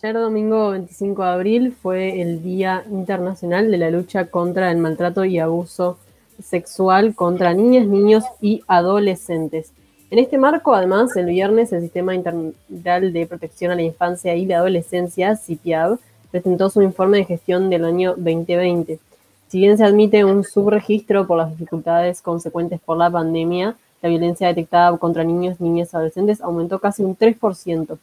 Ayer domingo 25 de abril fue el Día Internacional de la Lucha contra el Maltrato y Abuso Sexual contra Niñas, Niños y Adolescentes. En este marco, además, el viernes el Sistema Integral de Protección a la Infancia y la Adolescencia, CIPIAB, presentó su informe de gestión del año 2020. Si bien se admite un subregistro por las dificultades consecuentes por la pandemia, la violencia detectada contra niños, niñas y adolescentes aumentó casi un 3%.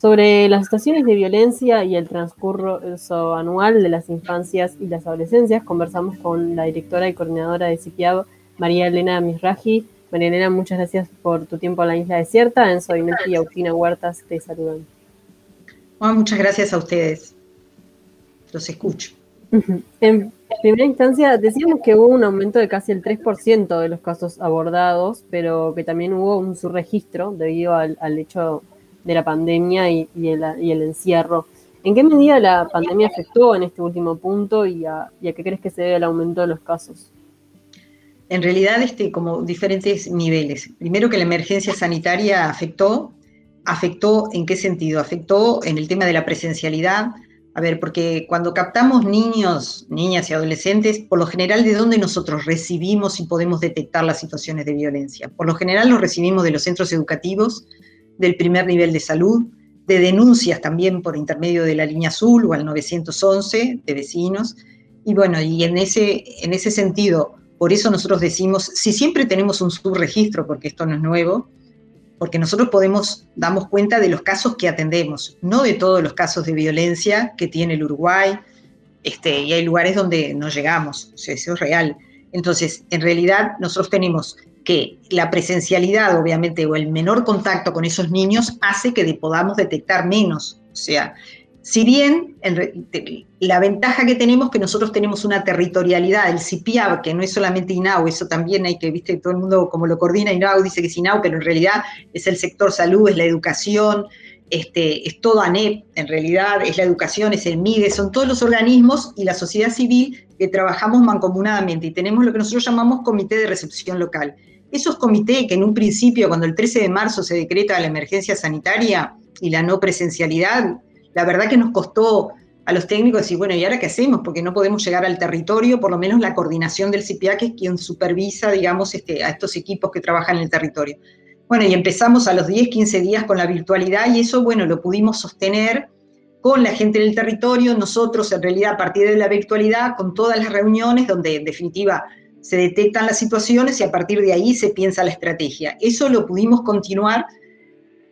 Sobre las situaciones de violencia y el transcurso anual de las infancias y las adolescencias, conversamos con la directora y coordinadora de CIPIAB, María Elena Misraji. María Elena, muchas gracias por tu tiempo en la isla desierta. Enzo Inetti y Agustina Huertas te saludan. muchas gracias a ustedes. Los escucho. En primera instancia, decíamos que hubo un aumento de casi el 3% de los casos abordados, pero que también hubo un subregistro debido al, al hecho de la pandemia y, el, encierro. ¿En qué medida la pandemia afectó en este último punto y a, qué crees que se debe el aumento de los casos? En realidad, este, como diferentes niveles. Primero que la emergencia sanitaria afectó, afectó en qué sentido? Afectó en el tema de la presencialidad. A ver, porque cuando captamos niños, niñas y adolescentes, por lo general, ¿de dónde nosotros recibimos y podemos detectar las situaciones de violencia? Por lo general los recibimos de los centros educativos, del primer nivel de salud, de denuncias también por intermedio de la línea azul o al 911 de vecinos. Y bueno, y en ese, en ese sentido, por eso nosotros decimos, si siempre tenemos un subregistro, porque esto no es nuevo, porque nosotros podemos, damos cuenta de los casos que atendemos, no de todos los casos de violencia que tiene el Uruguay, este, y hay lugares donde no llegamos, o eso es real. Entonces, en realidad, nosotros tenemos que la presencialidad, obviamente, o el menor contacto con esos niños hace que podamos detectar menos. O sea, si bien la ventaja que tenemos es que nosotros tenemos una territorialidad, el CIPIAB, que no es solamente INAU, eso también hay que, viste, todo el mundo como lo coordina INAU dice que es INAU, pero en realidad es el sector salud, es la educación, este, es todo ANEP, en realidad es la educación, es el MIDE, son todos los organismos y la sociedad civil que trabajamos mancomunadamente y tenemos lo que nosotros llamamos comité de recepción local. Esos comités que en un principio, cuando el 13 de marzo se decreta la emergencia sanitaria y la no presencialidad, la verdad que nos costó a los técnicos decir, bueno, ¿y ahora qué hacemos? Porque no podemos llegar al territorio, por lo menos la coordinación del CPA, que es quien supervisa, digamos, este, a estos equipos que trabajan en el territorio. Bueno, y empezamos a los 10, 15 días con la virtualidad y eso, bueno, lo pudimos sostener con la gente del territorio, nosotros en realidad a partir de la virtualidad, con todas las reuniones donde en definitiva se detectan las situaciones y a partir de ahí se piensa la estrategia. Eso lo pudimos continuar.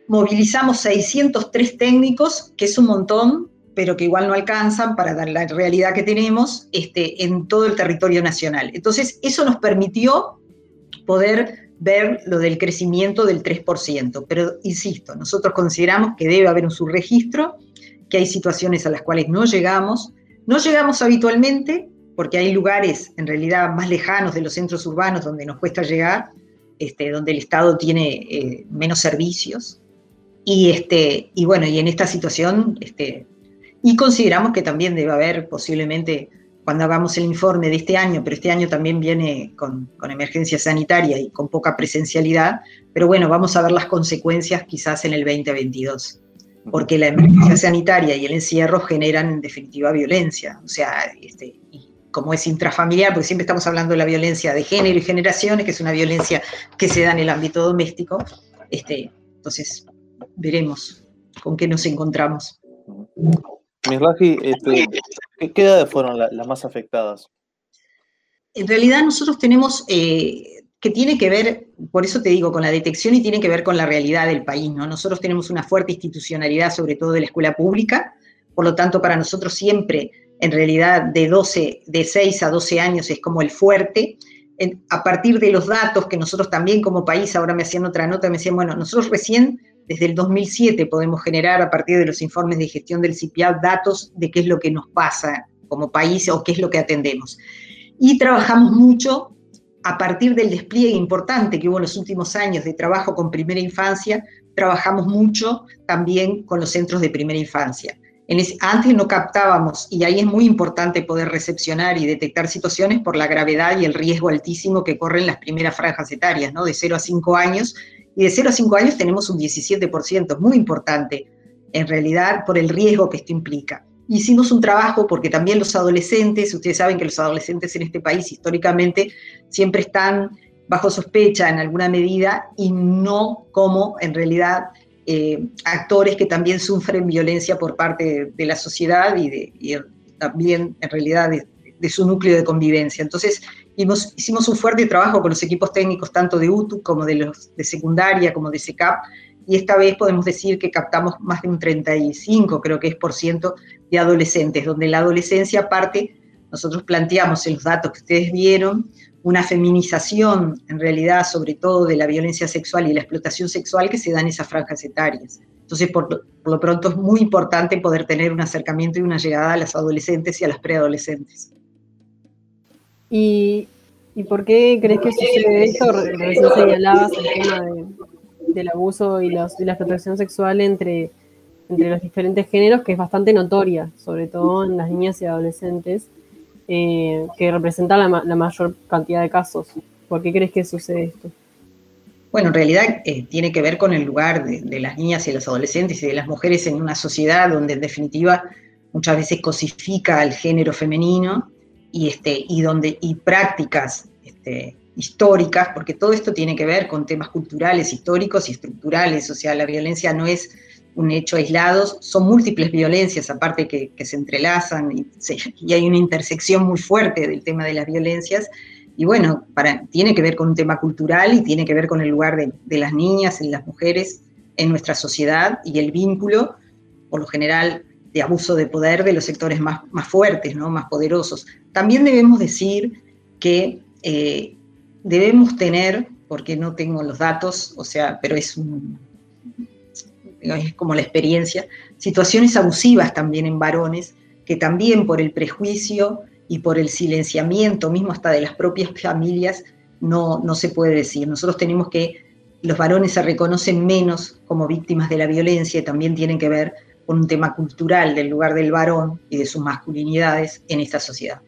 Movilizamos 603 técnicos, que es un montón, pero que igual no alcanzan para dar la realidad que tenemos este, en todo el territorio nacional. Entonces, eso nos permitió poder ver lo del crecimiento del 3%. Pero, insisto, nosotros consideramos que debe haber un subregistro, que hay situaciones a las cuales no llegamos. No llegamos habitualmente, porque hay lugares en realidad más lejanos de los centros urbanos donde nos cuesta llegar, este, donde el Estado tiene eh, menos servicios. Y, este, y bueno, y en esta situación, este, y consideramos que también debe haber posiblemente, cuando hagamos el informe de este año, pero este año también viene con, con emergencia sanitaria y con poca presencialidad, pero bueno, vamos a ver las consecuencias quizás en el 2022 porque la emergencia sanitaria y el encierro generan en definitiva violencia. O sea, este, como es intrafamiliar, porque siempre estamos hablando de la violencia de género y generaciones, que es una violencia que se da en el ámbito doméstico. Este, entonces, veremos con qué nos encontramos. Mirlaji, este, ¿qué edades fueron las más afectadas? En realidad nosotros tenemos, eh, que tiene que ver, por eso te digo, con la detección y tiene que ver con la realidad del país, ¿no? Nosotros tenemos una fuerte institucionalidad, sobre todo de la escuela pública, por lo tanto, para nosotros siempre en realidad de 12, de 6 a 12 años es como el fuerte. a partir de los datos que nosotros también como país, ahora me hacían otra nota, me decían, bueno, nosotros recién desde el 2007 podemos generar a partir de los informes de gestión del CIPIA datos de qué es lo que nos pasa como país o qué es lo que atendemos. Y trabajamos mucho a partir del despliegue importante que hubo en los últimos años de trabajo con primera infancia, trabajamos mucho también con los centros de primera infancia antes no captábamos, y ahí es muy importante poder recepcionar y detectar situaciones por la gravedad y el riesgo altísimo que corren las primeras franjas etarias, ¿no? De 0 a 5 años. Y de 0 a 5 años tenemos un 17%, muy importante. en realidad por el riesgo que esto implica. Hicimos un trabajo porque también los adolescentes, ustedes saben que los adolescentes en este país históricamente siempre están bajo sospecha en alguna medida y no como en realidad eh, actores que también sufren violencia por parte de, la sociedad y, de, también en realidad de, su núcleo de convivencia. Entonces hicimos un fuerte trabajo con los equipos técnicos tanto de UTU como de los de secundaria como de SECAP y esta vez podemos decir que captamos más de un 35, creo que es por ciento, de adolescentes, donde la adolescencia parte, nosotros planteamos en los datos que ustedes vieron, una feminización en realidad sobre todo de la violencia sexual y la explotación sexual que se da en esas franjas etarias. Entonces, por lo, pronto es muy importante poder tener un acercamiento y una llegada a las adolescentes y a las preadolescentes. ¿Y, ¿Y por qué crees que sucede esto? Recién señalabas el tema de, del abuso y, la explotación sexual entre, entre los diferentes géneros, que es bastante notoria, sobre todo en las niñas y adolescentes, eh, que representan la, mayor cantidad de casos. ¿Por qué crees que sucede esto? Bueno, en realidad eh, tiene que ver con el lugar de, las niñas y los adolescentes y de las mujeres en una sociedad donde en definitiva muchas veces cosifica al género femenino y, este, y, donde, y prácticas este, históricas, porque todo esto tiene que ver con temas culturales, históricos y estructurales, o la violencia no es un hecho aislado, son múltiples violencias, aparte que, se entrelazan y, hay una intersección muy fuerte del tema de las violencias, y bueno, para, tiene que ver con un tema cultural y tiene que ver con el lugar de, las niñas y las mujeres en nuestra sociedad y el vínculo, por lo general, abuso de poder de los sectores más, más fuertes, ¿no? más poderosos. También debemos decir que eh, debemos tener, porque no tengo los datos, o sea, pero es, es como la experiencia, situaciones abusivas también en varones, que también por el prejuicio y por el silenciamiento mismo hasta de las propias familias no, no se puede decir. Nosotros tenemos que, los varones se reconocen menos como víctimas de la violencia y también tienen que ver con un tema cultural del lugar del varón y de sus masculinidades en esta sociedad.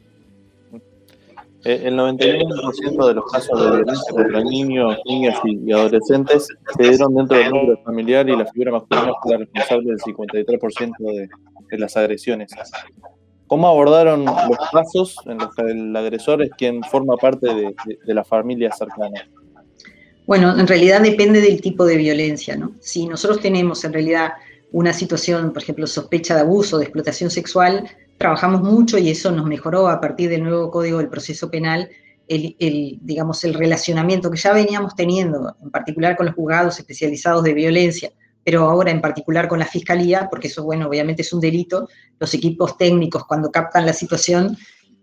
Eh, el 91% de los casos de violencia contra niños, niñas y, adolescentes se dieron dentro del núcleo familiar y la figura masculina fue la responsable del 53% de, de, las agresiones. ¿Cómo abordaron los casos en los que el agresor es quien forma parte de, de la familia cercana? Bueno, en realidad depende del tipo de violencia, ¿no? Si nosotros tenemos en realidad una situación, por ejemplo, sospecha de abuso, de explotación sexual, trabajamos mucho y eso nos mejoró a partir del nuevo Código del Proceso Penal, el, digamos, el relacionamiento que ya veníamos teniendo, en particular con los juzgados especializados de violencia, pero ahora en particular con la Fiscalía, porque eso, bueno, obviamente es un delito, los equipos técnicos cuando captan la situación,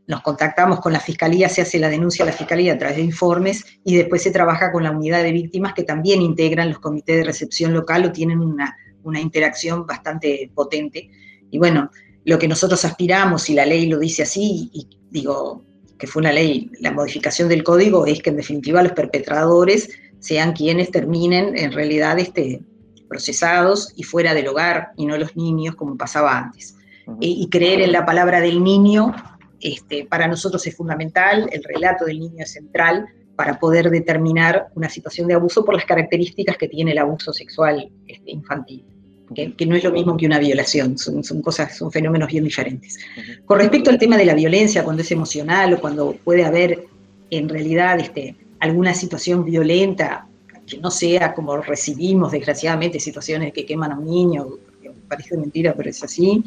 nos contactamos con la Fiscalía, se hace la denuncia a la Fiscalía a través de informes y después se trabaja con la unidad de víctimas que también integran los comités de recepción local o tienen una, una interacción bastante potente. Y bueno, lo que nosotros aspiramos, y la ley lo dice así, y digo que fue una ley, la modificación del código es que en definitiva los perpetradores sean quienes terminen en realidad este, procesados y fuera del hogar y no los niños como pasaba antes. y, creer en la palabra del niño este, para nosotros es fundamental, el relato del niño es central para poder determinar una situación de abuso por las características que tiene el abuso sexual este, infantil que, no es lo mismo que una violación, son, cosas, son fenómenos bien diferentes. Con respecto al tema de la violencia, cuando es emocional o cuando puede haber en realidad este, alguna situación violenta, que no sea como recibimos desgraciadamente situaciones que queman a un niño, parece mentira, pero es así,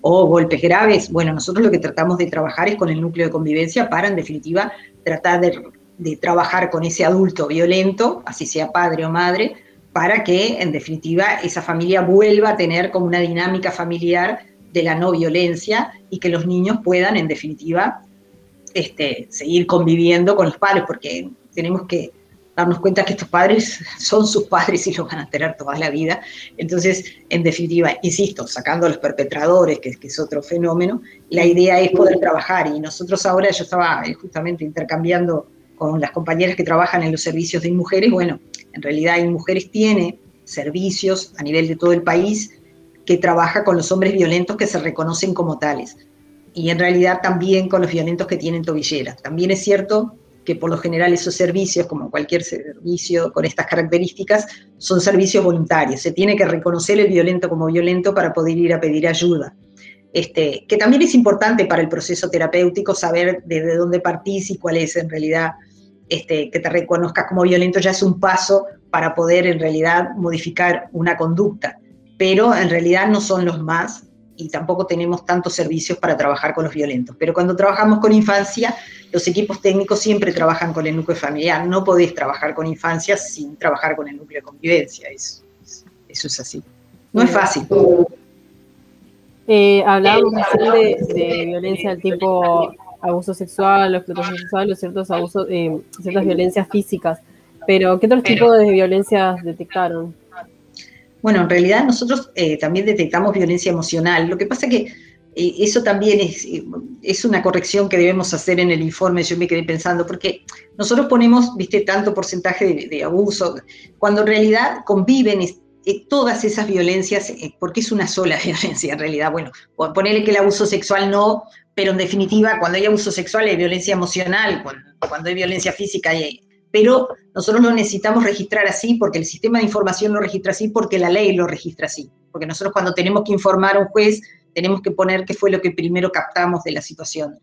o golpes graves, bueno, nosotros lo que tratamos de trabajar es con el núcleo de convivencia para, en definitiva, tratar de, de trabajar con ese adulto violento, así sea padre o madre, para que, en definitiva, esa familia vuelva a tener como una dinámica familiar de la no violencia y que los niños puedan, en definitiva, este, seguir conviviendo con los padres, porque tenemos que darnos cuenta que estos padres son sus padres y los van a tener toda la vida. Entonces, en definitiva, insisto, sacando a los perpetradores, que, que es otro fenómeno, la idea es poder trabajar. Y nosotros ahora, yo estaba justamente intercambiando con las compañeras que trabajan en los servicios de mujeres, bueno, en realidad mujeres tiene servicios a nivel de todo el país que trabaja con los hombres violentos que se reconocen como tales. Y en realidad también con los violentos que tienen tobilleras. También es cierto que por lo general esos servicios, como cualquier servicio con estas características, son servicios voluntarios. Se tiene que reconocer el violento como violento para poder ir a pedir ayuda. Este, que también es importante para el proceso terapéutico saber desde dónde partís y cuál es en realidad este, que te reconozcas como violento ya es un paso para poder en realidad modificar una conducta, pero en realidad no son los más y tampoco tenemos tantos servicios para trabajar con los violentos. Pero cuando trabajamos con infancia, los equipos técnicos siempre trabajan con el núcleo familiar. No podés trabajar con infancia sin trabajar con el núcleo de convivencia. Eso, es así. No es fácil. Eh, hablábamos de, de, violencia del tipo abuso sexual, explotación sexual o ciertos abusos, eh, ciertas violencias físicas. Pero, ¿qué otros tipos de violencias detectaron? Bueno, en realidad nosotros eh, también detectamos violencia emocional. Lo que pasa que eh, eso también es, es, una corrección que debemos hacer en el informe, yo me quedé pensando, porque nosotros ponemos, viste, tanto porcentaje de, abuso, cuando en realidad conviven todas esas violencias, porque es una sola violencia en realidad. Bueno, ponerle que el abuso sexual no, pero en definitiva, cuando hay abuso sexual hay violencia emocional, cuando, hay violencia física hay... Pero nosotros lo necesitamos registrar así porque el sistema de información lo registra así, porque la ley lo registra así. Porque nosotros cuando tenemos que informar a un juez, tenemos que poner qué fue lo que primero captamos de la situación.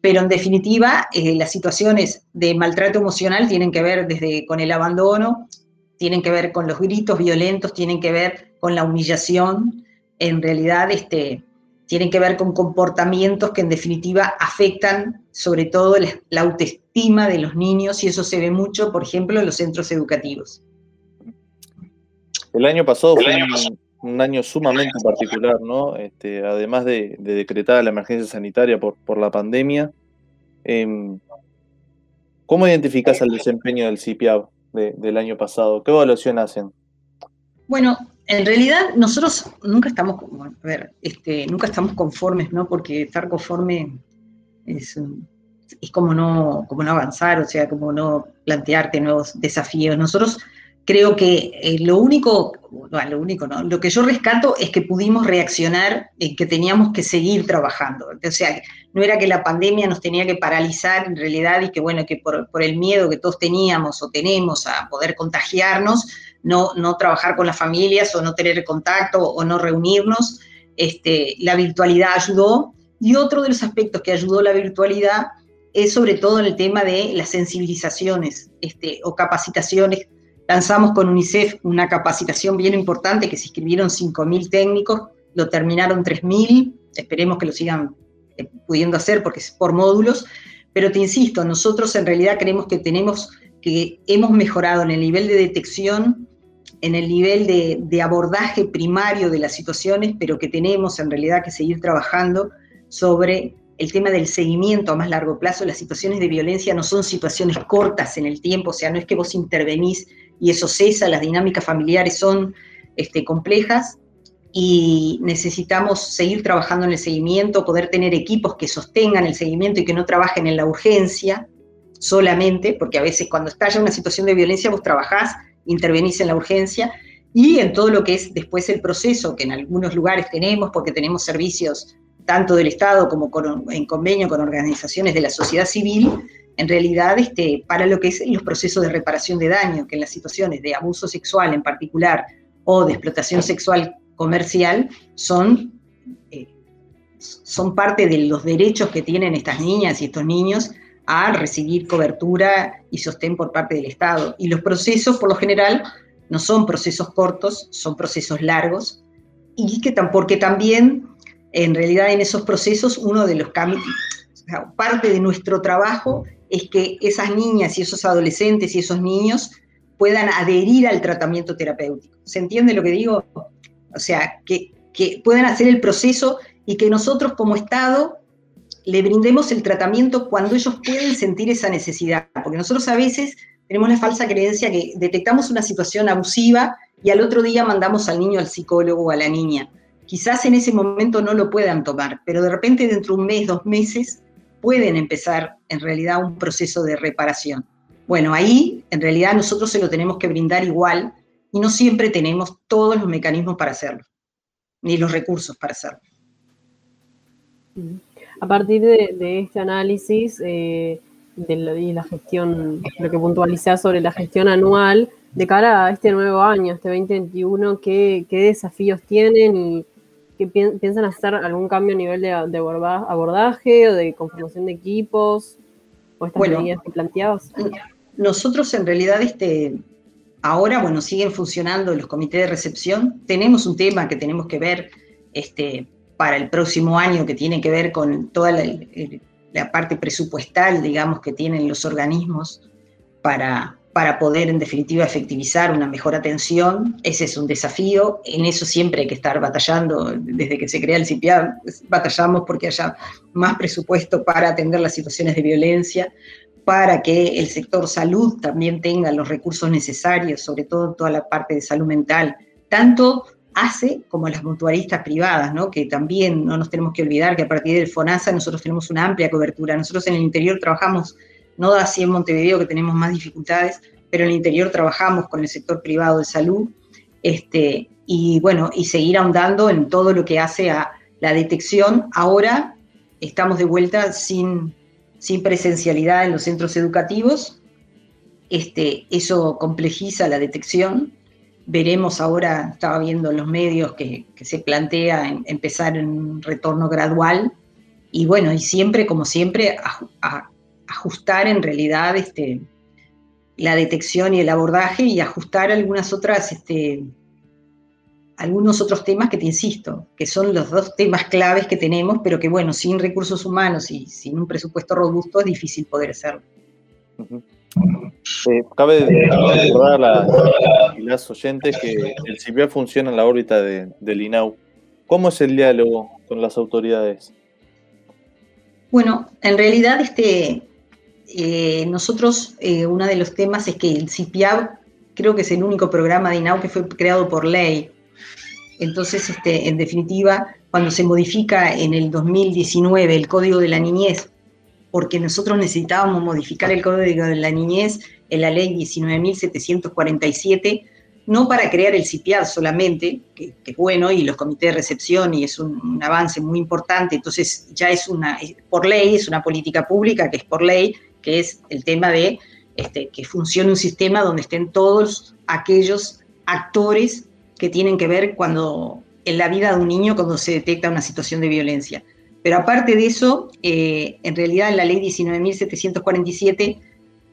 Pero en definitiva, eh, las situaciones de maltrato emocional tienen que ver desde con el abandono, tienen que ver con los gritos violentos, tienen que ver con la humillación. En realidad, este, tienen que ver con comportamientos que en definitiva afectan sobre todo la, autoestima de los niños y eso se ve mucho, por ejemplo, en los centros educativos. El año pasado fue un, año sumamente particular, ¿no? Este, además de, decretar la emergencia sanitaria por, por la pandemia, em, ¿cómo identificas el desempeño del CIPIAB del año pasado? ¿Qué evaluación hacen? Bueno, en realidad nosotros nunca estamos, a ver, este, nunca estamos conformes, ¿no? Porque estar conforme es, como, no, como no avanzar, o sea, como no plantearte nuevos desafíos. Nosotros creo que eh, lo único, no, lo único, ¿no? Lo que yo rescato es que pudimos reaccionar en que teníamos que seguir trabajando. O sea, no era que la pandemia nos tenía que paralizar en realidad y que, bueno, que por el miedo que todos teníamos o tenemos a poder contagiarnos, no, no trabajar con las familias o no tener contacto o no reunirnos. Este, la virtualidad ayudó. Y otro de los aspectos que ayudó la virtualidad es sobre todo en el tema de las sensibilizaciones este, o capacitaciones. Lanzamos con UNICEF una capacitación bien importante que se inscribieron 5.000 técnicos, lo terminaron 3.000, esperemos que lo sigan eh, pudiendo hacer porque es por módulos, pero te insisto, nosotros en realidad creemos que tenemos que hemos mejorado en el nivel de detección en el nivel de, abordaje primario de las situaciones, pero que tenemos en realidad que seguir trabajando sobre el tema del seguimiento a más largo plazo. Las situaciones de violencia no son situaciones cortas en el tiempo, o sea, no es que vos intervenís y eso cesa, las dinámicas familiares son este, complejas y necesitamos seguir trabajando en el seguimiento, poder tener equipos que sostengan el seguimiento y que no trabajen en la urgencia solamente, porque a veces cuando estalla una situación de violencia vos trabajás intervenís en la urgencia y en todo lo que es después el proceso, que en algunos lugares tenemos, porque tenemos servicios tanto del Estado como en convenio con organizaciones de la sociedad civil, en realidad este, para lo que es los procesos de reparación de daño, que en las situaciones de abuso sexual en particular o de explotación sexual comercial son, eh, son parte de los derechos que tienen estas niñas y estos niños a recibir cobertura y sostén por parte del Estado. Y los procesos, por lo general, no son procesos cortos, son procesos largos, y que porque también, en realidad, en esos procesos, uno de los cambios, parte de nuestro trabajo es que esas niñas y esos adolescentes y esos niños puedan adherir al tratamiento terapéutico. ¿Se entiende lo que digo? O sea, que, que puedan hacer el proceso y que nosotros como Estado le brindemos el tratamiento cuando ellos pueden sentir esa necesidad, porque nosotros a veces tenemos la falsa creencia que detectamos una situación abusiva y al otro día mandamos al niño al psicólogo o a la niña. Quizás en ese momento no lo puedan tomar, pero de repente dentro de un mes, dos meses, pueden empezar en realidad un proceso de reparación. Bueno, ahí en realidad nosotros se lo tenemos que brindar igual y no siempre tenemos todos los mecanismos para hacerlo, ni los recursos para hacerlo. A partir de, este análisis, eh, de la, gestión, lo que puntualizás sobre la gestión anual, de cara a este nuevo año, este 2021, ¿qué, qué desafíos tienen y qué piensan hacer algún cambio a nivel de, abordaje o de conformación de equipos o estas medidas que planteabas? Nosotros en realidad este, ahora, bueno, siguen funcionando los comités de recepción. Tenemos un tema que tenemos que ver este, para el próximo año que tiene que ver con toda la, parte presupuestal, digamos, que tienen los organismos para, para poder, en definitiva, efectivizar una mejor atención. Ese es un desafío. En eso siempre hay que estar batallando. Desde que se crea el CIPIA, batallamos porque haya más presupuesto para atender las situaciones de violencia, para que el sector salud también tenga los recursos necesarios, sobre todo toda la parte de salud mental, tanto hace como las mutualistas privadas, ¿no? que también no nos tenemos que olvidar que a partir del FONASA nosotros tenemos una amplia cobertura. Nosotros en el interior trabajamos, no así en Montevideo que tenemos más dificultades, pero en el interior trabajamos con el sector privado de salud, este, y bueno, y seguir ahondando en todo lo que hace a la detección. Ahora estamos de vuelta sin, sin presencialidad en los centros educativos, este, eso complejiza la detección, Veremos ahora, estaba viendo en los medios que, se plantea empezar en un retorno gradual y bueno, y siempre, como siempre, ajustar en realidad este, la detección y el abordaje y ajustar algunas otras, este, algunos otros temas que te insisto, que son los dos temas claves que tenemos, pero que bueno, sin recursos humanos y sin un presupuesto robusto es difícil poder hacerlo. Eh, cabe recordar a, las oyentes que el CIPIA funciona en la órbita del INAU. ¿Cómo es el diálogo con las autoridades? Bueno, en realidad este, eh, nosotros, eh, uno de los temas es que el CIPIA creo que es el único programa de INAU que fue creado por ley. Entonces, este, en definitiva, cuando se modifica en el 2019 el Código de la Niñez porque nosotros necesitábamos modificar el Código de la Niñez en la ley 19.747, no para crear el CIPIAD solamente, que, es bueno, y los comités de recepción, y es un, avance muy importante, entonces ya es una, por ley, es una política pública que es por ley, que es el tema de este, que funcione un sistema donde estén todos aquellos actores que tienen que ver cuando en la vida de un niño cuando se detecta una situación de violencia. Pero aparte de eso, eh, en realidad en la ley 19.747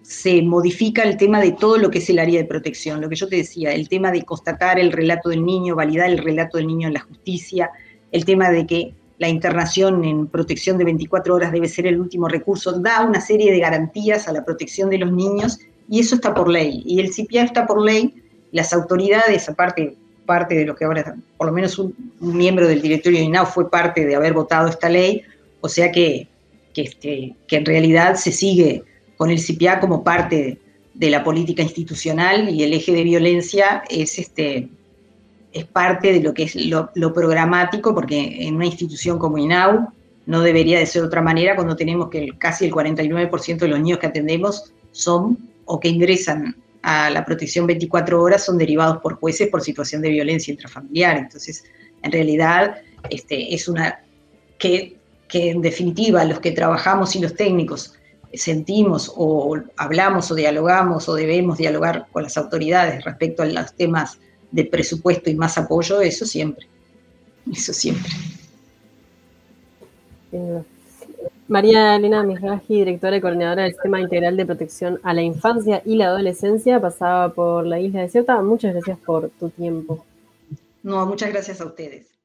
se modifica el tema de todo lo que es el área de protección, lo que yo te decía, el tema de constatar el relato del niño, validar el relato del niño en la justicia, el tema de que la internación en protección de 24 horas debe ser el último recurso, da una serie de garantías a la protección de los niños y eso está por ley. Y el CIPIA está por ley, las autoridades, aparte parte de lo que ahora, por lo menos un, miembro del directorio de INAU fue parte de haber votado esta ley, o sea que, que, este, que en realidad se sigue con el CIPIA como parte de la política institucional y el eje de violencia es, este, es parte de lo que es lo, programático, porque en una institución como INAU no debería de ser de otra manera cuando tenemos que casi el 49% de los niños que atendemos son o que ingresan a la protección 24 horas son derivados por jueces por situación de violencia intrafamiliar. Entonces, en realidad, este, es una que, que en definitiva los que trabajamos y los técnicos sentimos o hablamos o dialogamos o debemos dialogar con las autoridades respecto a los temas de presupuesto y más apoyo, eso siempre, eso siempre. María Elena Mijaji, directora y coordinadora del Sistema Integral de Protección a la Infancia y la Adolescencia, pasaba por la isla desierta. Muchas gracias por tu tiempo. No, muchas gracias a ustedes.